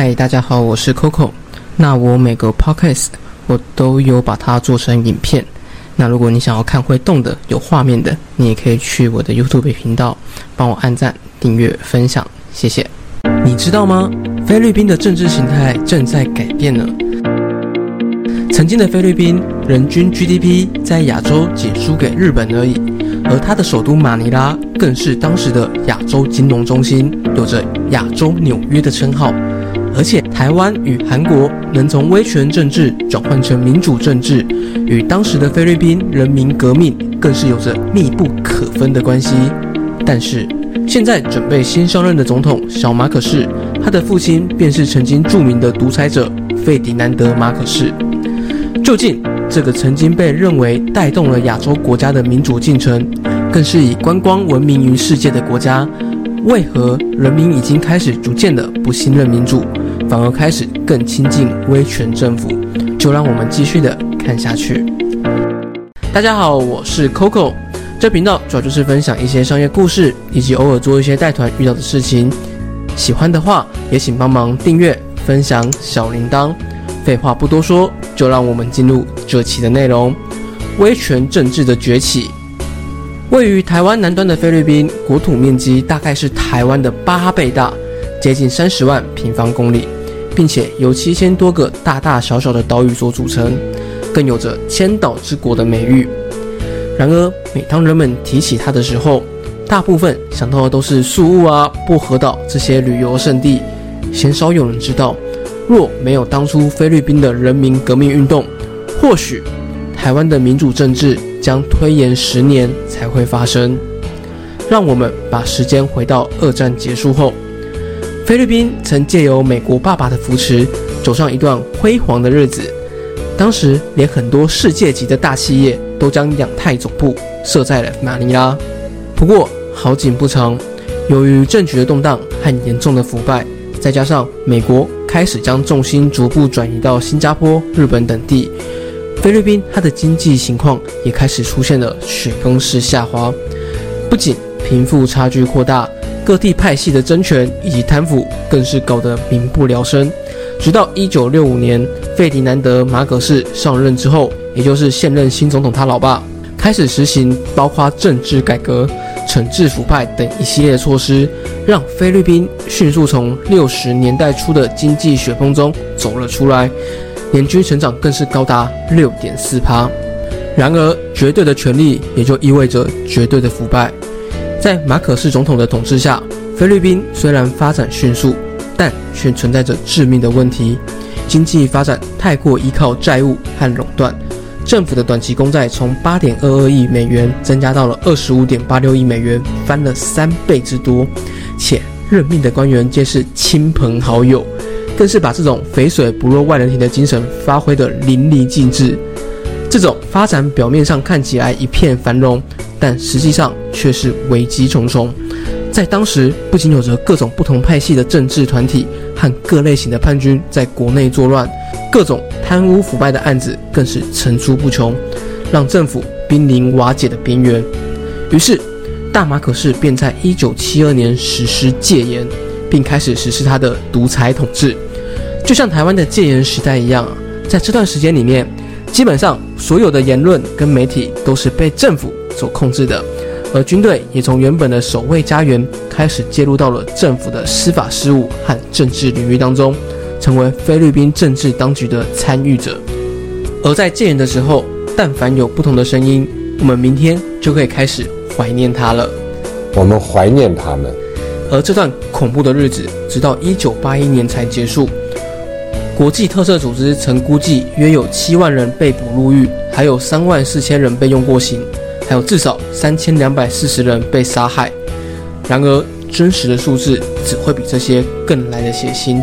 嗨，大家好，我是 Coco。那我每个 podcast 我都有把它做成影片。那如果你想要看会动的、有画面的，你也可以去我的 YouTube 频道帮我按赞、订阅、分享，谢谢。你知道吗？菲律宾的政治形态正在改变呢。曾经的菲律宾人均 GDP 在亚洲仅输给日本而已，而它的首都马尼拉更是当时的亚洲金融中心，有着“亚洲纽约”的称号。而且，台湾与韩国能从威权政治转换成民主政治，与当时的菲律宾人民革命更是有着密不可分的关系。但是，现在准备新上任的总统小马可士，他的父亲便是曾经著名的独裁者费迪南德·马可士。究竟这个曾经被认为带动了亚洲国家的民主进程，更是以观光闻名于世界的国家，为何人民已经开始逐渐的不信任民主？反而开始更亲近威权政府，就让我们继续的看下去。大家好，我是 Coco，这频道主要就是分享一些商业故事，以及偶尔做一些带团遇到的事情。喜欢的话，也请帮忙订阅、分享小铃铛。废话不多说，就让我们进入这期的内容：威权政治的崛起。位于台湾南端的菲律宾，国土面积大概是台湾的八倍大，接近三十万平方公里。并且由七千多个大大小小的岛屿所组成，更有着千岛之国的美誉。然而，每当人们提起它的时候，大部分想到的都是宿雾啊、薄荷岛这些旅游胜地，鲜少有人知道，若没有当初菲律宾的人民革命运动，或许台湾的民主政治将推延十年才会发生。让我们把时间回到二战结束后。菲律宾曾借由美国爸爸的扶持，走上一段辉煌的日子。当时，连很多世界级的大企业都将亚太总部设在了马尼拉。不过，好景不长，由于政局的动荡和严重的腐败，再加上美国开始将重心逐步转移到新加坡、日本等地，菲律宾它的经济情况也开始出现了雪崩式下滑。不仅贫富差距扩大。各地派系的争权以及贪腐更是搞得民不聊生。直到一九六五年，费迪南德·马可士上任之后，也就是现任新总统他老爸，开始实行包括政治改革、惩治腐败等一系列措施，让菲律宾迅速从六十年代初的经济雪崩中走了出来，年均成长更是高达六点四趴。然而，绝对的权力也就意味着绝对的腐败。在马可斯总统的统治下，菲律宾虽然发展迅速，但却存在着致命的问题：经济发展太过依靠债务和垄断，政府的短期公债从八点二二亿美元增加到了二十五点八六亿美元，翻了三倍之多。且任命的官员皆是亲朋好友，更是把这种肥水不落外人田的精神发挥得淋漓尽致。这种发展表面上看起来一片繁荣。但实际上却是危机重重，在当时不仅有着各种不同派系的政治团体和各类型的叛军在国内作乱，各种贪污腐败的案子更是层出不穷，让政府濒临瓦解的边缘。于是，大马可士便在1972年实施戒严，并开始实施他的独裁统治，就像台湾的戒严时代一样。在这段时间里面，基本上所有的言论跟媒体都是被政府。所控制的，而军队也从原本的守卫家园开始介入到了政府的司法事务和政治领域当中，成为菲律宾政治当局的参与者。而在戒严的时候，但凡有不同的声音，我们明天就可以开始怀念他了。我们怀念他们。而这段恐怖的日子，直到一九八一年才结束。国际特赦组织曾估计，约有七万人被捕入狱，还有三万四千人被用过刑。还有至少三千两百四十人被杀害，然而真实的数字只会比这些更来的血腥，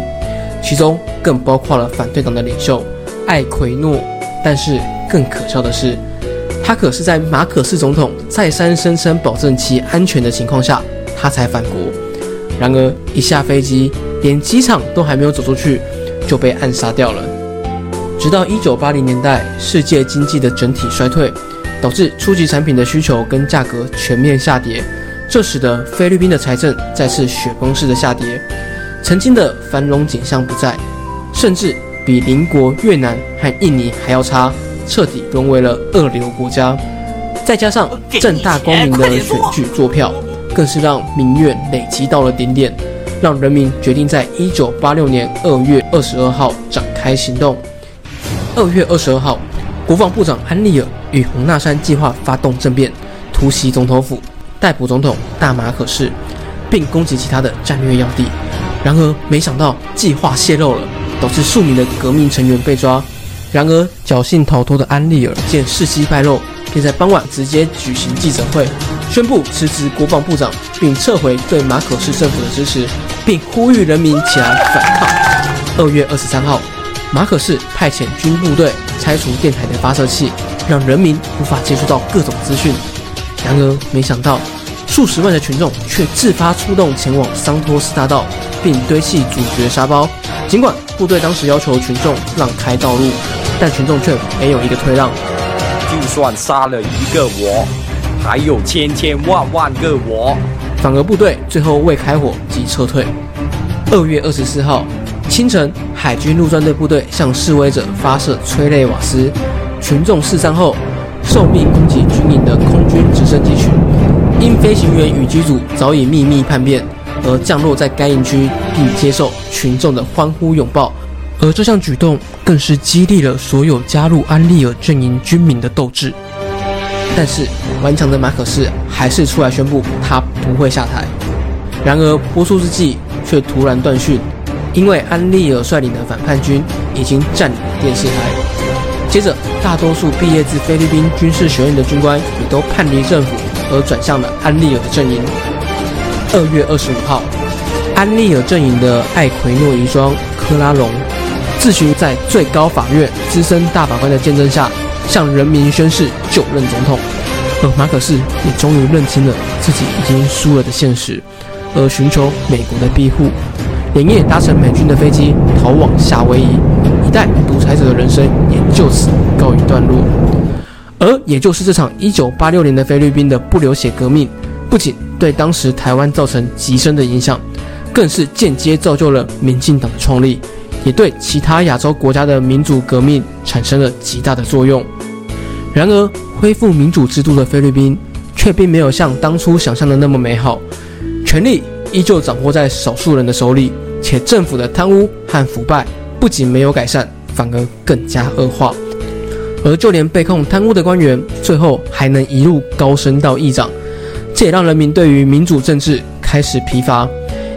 其中更包括了反对党的领袖艾奎诺。但是更可笑的是，他可是在马可斯总统再三声称保证其安全的情况下，他才返国。然而一下飞机，连机场都还没有走出去，就被暗杀掉了。直到一九八零年代，世界经济的整体衰退。导致初级产品的需求跟价格全面下跌，这使得菲律宾的财政再次雪崩式的下跌。曾经的繁荣景象不在，甚至比邻国越南和印尼还要差，彻底沦为了二流国家。再加上正大光明的选举作票，更是让民怨累积到了顶点，让人民决定在一九八六年二月二十二号展开行动。二月二十二号，国防部长安利尔与洪纳山计划发动政变，突袭总统府，逮捕总统大马可士，并攻击其他的战略要地。然而，没想到计划泄露了，导致数名的革命成员被抓。然而，侥幸逃脱的安利尔见事机败露。便在傍晚直接举行记者会，宣布辞职国防部长，并撤回对马可士政府的支持，并呼吁人民起来反抗。二月二十三号，马可士派遣军部队拆除电台的发射器，让人民无法接触到各种资讯。然而，没想到数十万的群众却自发出动前往桑托斯大道，并堆砌主角沙包。尽管部队当时要求群众让开道路，但群众却没有一个退让。就算杀了一个我，还有千千万万个我。反而部队最后未开火即撤退。二月二十四号清晨，海军陆战队部队向示威者发射催泪瓦斯，群众四散后，受命攻击军营的空军直升机群，因飞行员与机组早已秘密叛变，而降落在该营区，并接受群众的欢呼拥抱。而这项举动更是激励了所有加入安利尔阵营军民的斗志。但是顽强的马可士还是出来宣布他不会下台。然而播出之际却突然断讯，因为安利尔率领的反叛军已经占领了电视台。接着，大多数毕业自菲律宾军事学院的军官也都叛离政府，而转向了安利尔的阵营。二月二十五号，安利尔阵营的艾奎诺遗孀科拉隆。自行在最高法院资深大法官的见证下，向人民宣誓就任总统。而马可斯也终于认清了自己已经输了的现实，而寻求美国的庇护，连夜搭乘美军的飞机逃往夏威夷，一代独裁者的人生也就此告一段落。而也就是这场1986年的菲律宾的不流血革命，不仅对当时台湾造成极深的影响，更是间接造就了民进党的创立。也对其他亚洲国家的民主革命产生了极大的作用。然而，恢复民主制度的菲律宾却并没有像当初想象的那么美好，权力依旧掌握在少数人的手里，且政府的贪污和腐败不仅没有改善，反而更加恶化。而就连被控贪污的官员，最后还能一路高升到议长，这也让人民对于民主政治开始疲乏，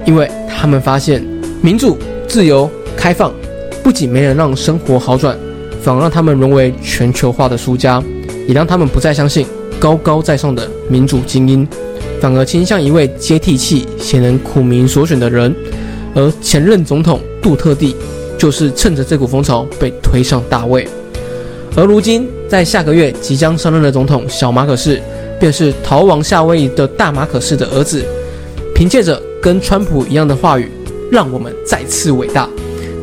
因为他们发现民主自由。开放不仅没能让生活好转，反而让他们沦为全球化的输家，也让他们不再相信高高在上的民主精英，反而倾向一位接地气、显能苦民所选的人。而前任总统杜特地就是趁着这股风潮被推上大位。而如今在下个月即将上任的总统小马可士，便是逃亡夏威夷的大马可士的儿子。凭借着跟川普一样的话语，让我们再次伟大。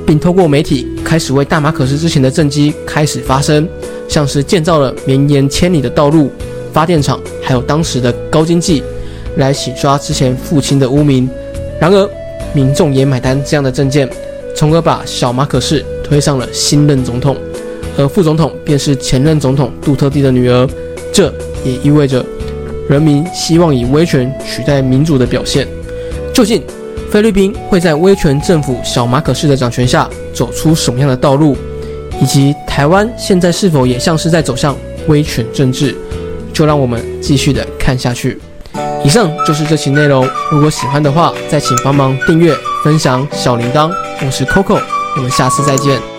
并通过媒体开始为大马可斯之前的政绩开始发声，像是建造了绵延千里的道路、发电厂，还有当时的高经济，来洗刷之前父亲的污名。然而，民众也买单这样的政见，从而把小马可士推上了新任总统，而副总统便是前任总统杜特地的女儿。这也意味着人民希望以威权取代民主的表现。究竟？菲律宾会在威权政府小马可士的掌权下走出什么样的道路，以及台湾现在是否也像是在走向威权政治，就让我们继续的看下去。以上就是这期内容，如果喜欢的话，再请帮忙订阅、分享小铃铛。我是 Coco，我们下次再见。